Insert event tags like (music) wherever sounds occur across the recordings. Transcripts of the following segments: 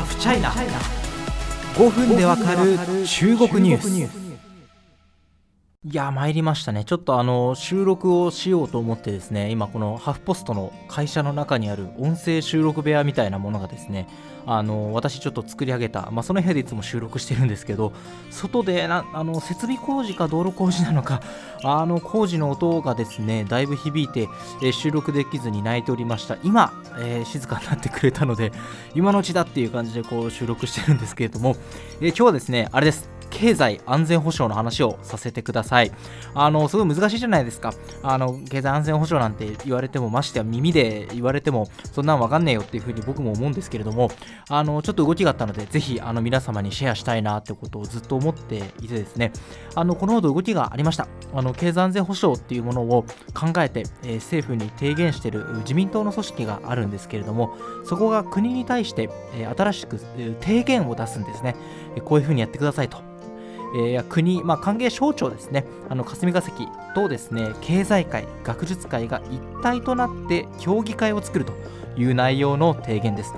ハフチャイナ5分でわかる中国ニュース。いや参りましたね。ちょっとあの収録をしようと思ってですね今このハフポストの会社の中にある音声収録部屋みたいなものがですねあの私ちょっと作り上げた、まあ、その部屋でいつも収録してるんですけど外でなあの設備工事か道路工事なのか (laughs) あの工事の音がですねだいぶ響いて、え、収録できずに泣いておりました。今、えー、静かになってくれたので今のうちだっていう感じでこう収録してるんですけれども、え、今日はですねあれです。経済安全保障の話をさせてください。あの、すごい難しいじゃないですか。あの、経済安全保障なんて言われても、ましてや耳で言われても、そんなんわかんねえよっていうふうに僕も思うんですけれども、あの、ちょっと動きがあったので、ぜひ、あの、皆様にシェアしたいなってことをずっと思っていてですね、あの、このほど動きがありました。あの、経済安全保障っていうものを考えて、えー、政府に提言している自民党の組織があるんですけれども、そこが国に対して、えー、新しく、えー、提言を出すんですね。こういうふうにやってくださいと。えー、国、まあ、関係省庁ですね、あの霞が関とですね経済界、学術会が一体となって協議会を作るという内容の提言です。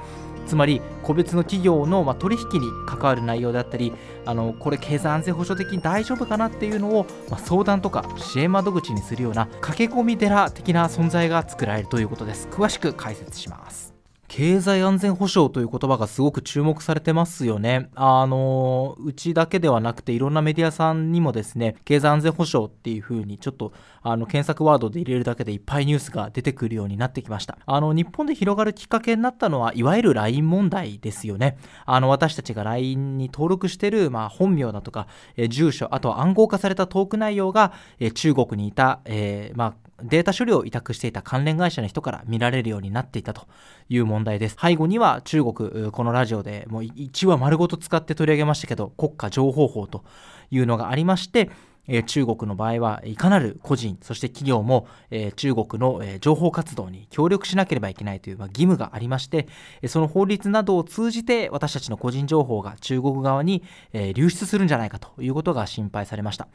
つまり個別の企業の、まあ、取引に関わる内容であったりあのこれ経済安全保障的に大丈夫かなっていうのを、ま、相談とか支援窓口にするような駆け込み寺的な存在が作られるということです。詳しく解説します。経済安全保障という言葉がすごく注目されてますよね。あの、うちだけではなくていろんなメディアさんにもですね、経済安全保障っていう風にちょっとあの検索ワードで入れるだけでいっぱいニュースが出てくるようになってきました。あの、日本で広がるきっかけになったのは、いわゆる LINE 問題ですよね。あの、私たちが LINE に登録してる、まあ、本名だとか、え住所、あとは暗号化されたトーク内容が、え中国にいた、えー、まあ、データ処理を委託していた関連会社の人から見られるようになっていたという問題です。背後には中国、このラジオでもう1話丸ごと使って取り上げましたけど、国家情報法というのがありまして、え中国の場合はいかなる個人、そして企業も、え中国の、え情報活動に協力しなければいけないという、ま義務がありまして、その法律などを通じて私たちの個人情報が中国側に、え流出するんじゃないかということが心配されました。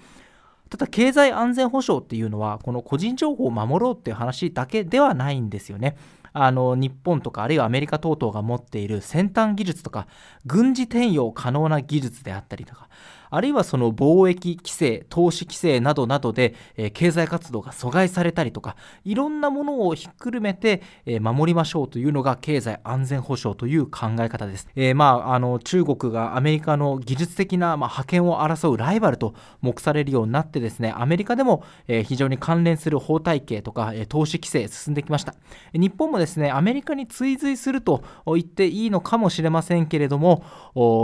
ただ経済安全保障っていうのはこの個人情報を守ろうっていう話だけではないんですよね。あの日本とかあるいはアメリカ等々が持っている先端技術とか軍事転用可能な技術であったりとかあるいはその貿易規制、投資規制などなどで、え、経済活動が阻害されたりとか、いろんなものをひっくるめて、え、守りましょうというのが経済安全保障という考え方です。えー、まあ、あの中国がアメリカの技術的な、まあ、覇権を争うライバルと目されるようになってですね、アメリカでも、え非常に関連する法体系とか、え投資規制進んできました。日本もですね、アメリカに追随すると言っていいのかもしれませんけれども、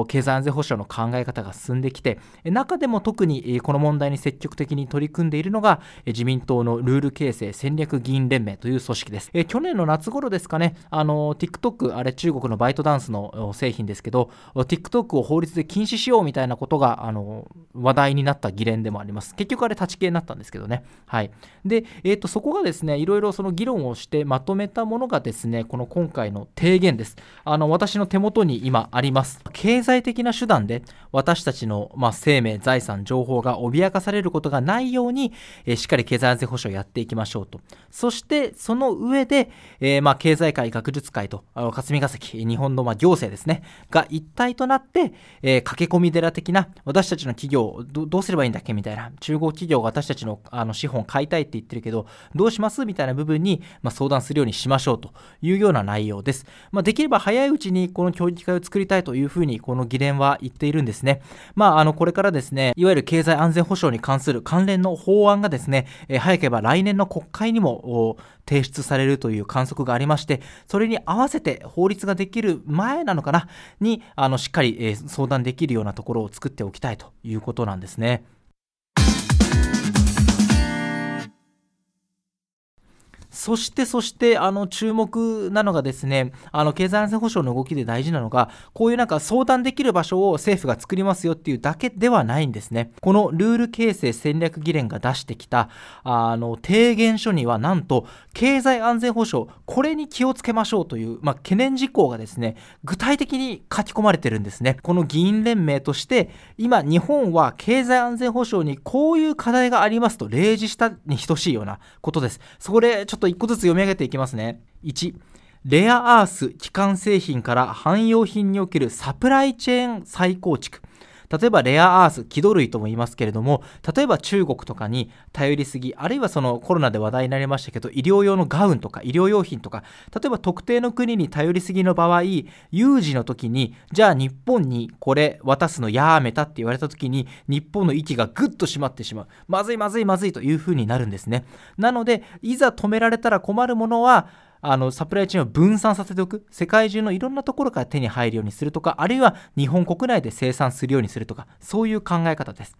経済安全保障の考え方が進んできて、中でも特にこの問題に積極的に取り組んでいるのが自民党のルール形成戦略議員連盟という組織です。去年の夏頃ですかね、あの TikTok、あれ中国のバイトダンスの製品ですけど、TikTok を法律で禁止しようみたいなことがあの話題になった議連でもあります。結局あれ立ち消えになったんですけどね。はい。で、えー、とそこがですね、いろいろその議論をしてまとめたものがですね、この今回の提言です。あの私の手元に今あります。経済的な手段で私たちの、ま、ま生命、財産、情報が脅かされることがないように、えー、しっかり経済安全保障をやっていきましょうと。そして、その上で、えー、まあ、経済界、学術界と、あ霞が関、日本のまあ行政ですね、が一体となって、えー、駆け込み寺的な、私たちの企業ど、どうすればいいんだっけみたいな、中国企業が私たちのあの資本買いたいって言ってるけど、どうしますみたいな部分に、まあ、相談するようにしましょうというような内容です。まあ、できれば早いうちにこの協議会を作りたいというふうに、この議連は言っているんですね。まあ、あの、これからですね、いわゆる経済安全保障に関する関連の法案がですね、え、早ければ来年の国会にも提出されるという観測がありまして、それに合わせて法律ができる前なのかな、に、あの、しっかり、え、相談できるようなところを作っておきたいということなんですね。そしてそしてあの注目なのがですねあの経済安全保障の動きで大事なのがこういうなんか相談できる場所を政府が作りますよっていうだけではないんですね。このルール形成戦略議連が出してきたあの提言書にはなんと経済安全保障これに気をつけましょうという、まあ、懸念事項がですね具体的に書き込まれてるんですね。この議員連盟として今日本は経済安全保障にこういう課題がありますと例示したに等しいようなことです。そこでちょっとと1個ずつ読み上げていきますね。1、レアアース基幹製品から汎用品におけるサプライチェーン再構築例えばレアアース、気土類とも言いますけれども、例えば中国とかに頼りすぎ、あるいはそのコロナで話題になりましたけど、医療用のガウンとか医療用品とか、例えば特定の国に頼りすぎの場合、有事の時に、じゃあ日本にこれ渡すのやめたって言われた時に、日本の息がぐっと締まってしまう。まずいまずいまずいというふうになるんですね。なので、いざ止められたら困るものは、あのサプライチェーンを分散させておく。世界中のいろんなところから手に入るようにするとかあるいは日本国内で生産するようにするとかそういう考え方です。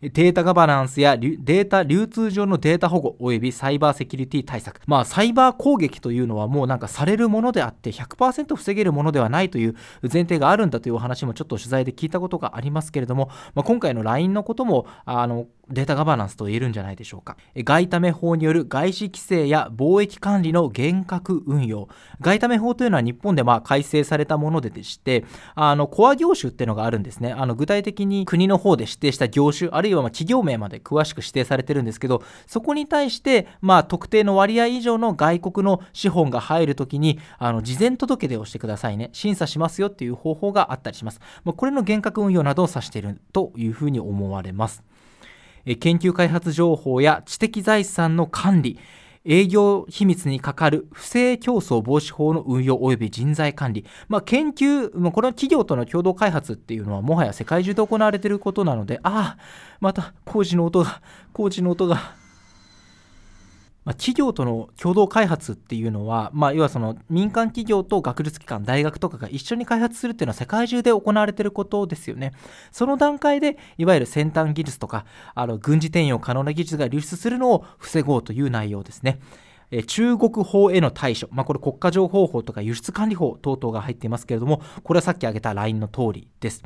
データガバナンスやデータ流通上のデータ保護及びサイバーセキュリティ対策。まあ、サイバー攻撃というのはもうなんかされるものであって100%防げるものではないという前提があるんだというお話もちょっと取材で聞いたことがありますけれども、まあ、今回の LINE のこともあのデータガバナンスと言えるんじゃないでしょうか。外為法による外資規制や貿易管理の厳格運用。外為法というのは日本でまあ改正されたものでして、あのコア業種っていうのがあるんですね。あの具体的に国の方で指定した業種、あるいはま企業名まで詳しく指定されてるんですけど、そこに対してまあ特定の割合以上の外国の資本が入るときに、あの事前届出をしてくださいね。審査しますよっていう方法があったりします。まあ、これの厳格運用などを指しているというふうに思われます。研究開発情報や知的財産の管理営業秘密にかかる不正競争防止法の運用及び人材管理、まあ、研究、まあ、これは企業との共同開発っていうのはもはや世界中で行われていることなのでああまた工事の音が工事の音がまあ、企業との共同開発っていうのは、まあ、要はその民間企業と学術機関、大学とかが一緒に開発するっていうのは世界中で行われていることですよね。その段階で、いわゆる先端技術とか、あの軍事転用可能な技術が流出するのを防ごうという内容ですね。中国法への対処、まあ、これ国家情報法とか輸出管理法等々が入っていますけれども、これはさっき挙げた LINE の通りです。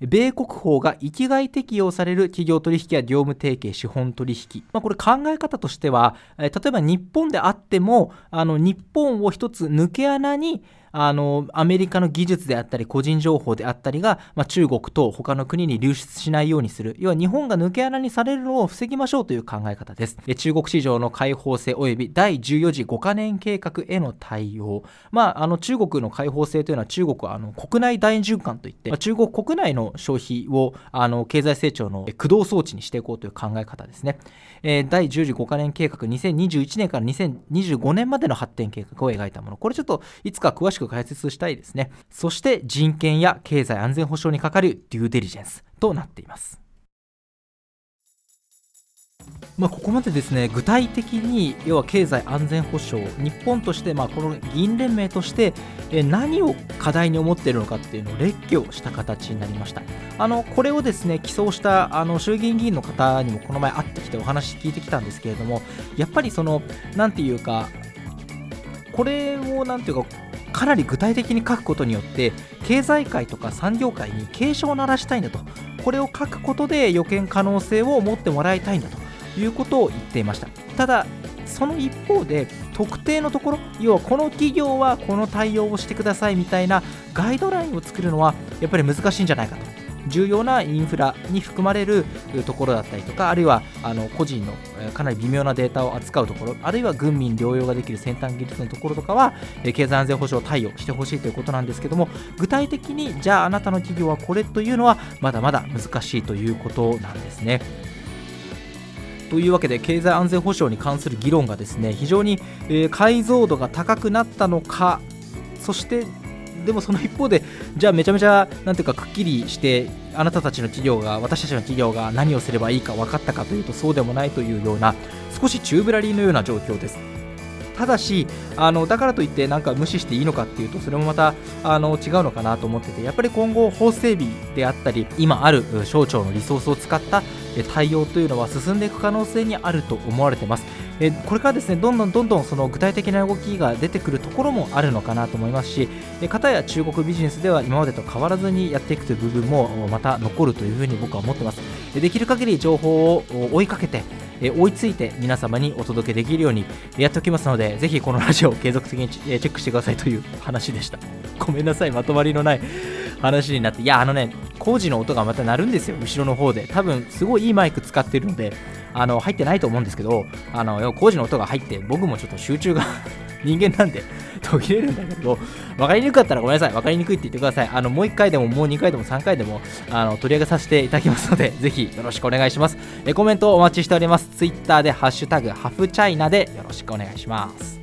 米国法が域外適用される企業取引や業務提携、資本取引。まあ、これ考え方としては、例えば日本であっても、あの日本を一つ抜け穴にあのアメリカの技術であったり個人情報であったりが、まあ、中国と他の国に流出しないようにする。要は日本が抜け穴にされるのを防ぎましょうという考え方です。中国市場の開放性及び第14次5カ年計画への対応、まあ、あの中国の開放性というのは中国はあの国内大循環といって、まあ、中国国内の消費をあの経済成長の駆動装置にしていこうという考え方ですね、えー、第10次5カ年計画2021年から2025年までの発展計画を描いたもの。これちょっといつか詳しくく解説したいですね。そして人権や経済安全保障にかかるデューデリジェンスとなっています。まあ、ここまでですね具体的に要は経済安全保障日本としてまあこの議員連盟として何を課題に思っているのかっていうのを列挙した形になりましたあのこれをですね起草したあの衆議院議員の方にもこの前会ってきてお話聞いてきたんですけれどもやっぱりその何て言うかこれを何ていうかかなり具体的に書くことによって経済界とか産業界に警鐘を鳴らしたいんだと。これを書くことで予見可能性を持ってもらいたいんだと。いうことを言っていました。ただその一方で特定のところ要はこの企業はこの対応をしてくださいみたいなガイドラインを作るのはやっぱり難しいんじゃないかと。重要なインフラに含まれるところだったりとかあるいはあの個人のかなり微妙なデータを扱うところあるいは軍民療養ができる先端技術のところとかは経済安全保障を対応してほしいということなんですけども具体的にじゃああなたの企業はこれというのはまだまだ難しいということなんですね。というわけで経済安全保障に関する議論がですね非常に、解像度が高くなったのかそしてでもその一方でじゃあめちゃめちゃなんていうかくっきりしてあなたたちの企業が私たちの企業が何をすればいいか分かったかというとそうでもないというような少しチューブラリーのような状況です。ただしあのだからといってなんか無視していいのかっていうとそれもまたあの違うのかなと思っててやっぱり今後法整備であったり今ある省庁のリソースを使った対応というのは進んでいく可能性にあると思われてます。えこれからですねどんどんどんどんその具体的な動きが出てくるところもあるのかなと思いますしえ片や中国ビジネスでは今までと変わらずにやっていくという部分もまた残るというふうに僕は思ってます。できる限り情報を追いかけて追いついて皆様にお届けできるようにやっておきますのでぜひこのラジオを継続的にチェックしてくださいという話でした。ごめんなさいまとまりのない話になっていやあのね工事の音がまた鳴るんですよ後ろの方で。多分すごいいいマイク使ってるのであの入ってないと思うんですけどあの工事の音が入って僕もちょっと集中が (laughs) 人間なんで途切れるんだけど分かりにくかったらごめんなさい。分かりにくいって言ってください。あのもう1回でももう2回でも3回でもあの取り上げさせていただきますので (laughs) ぜひよろしくお願いします。えコメントお待ちしております。Twitter でハッシュタグハフチャイナでよろしくお願いします。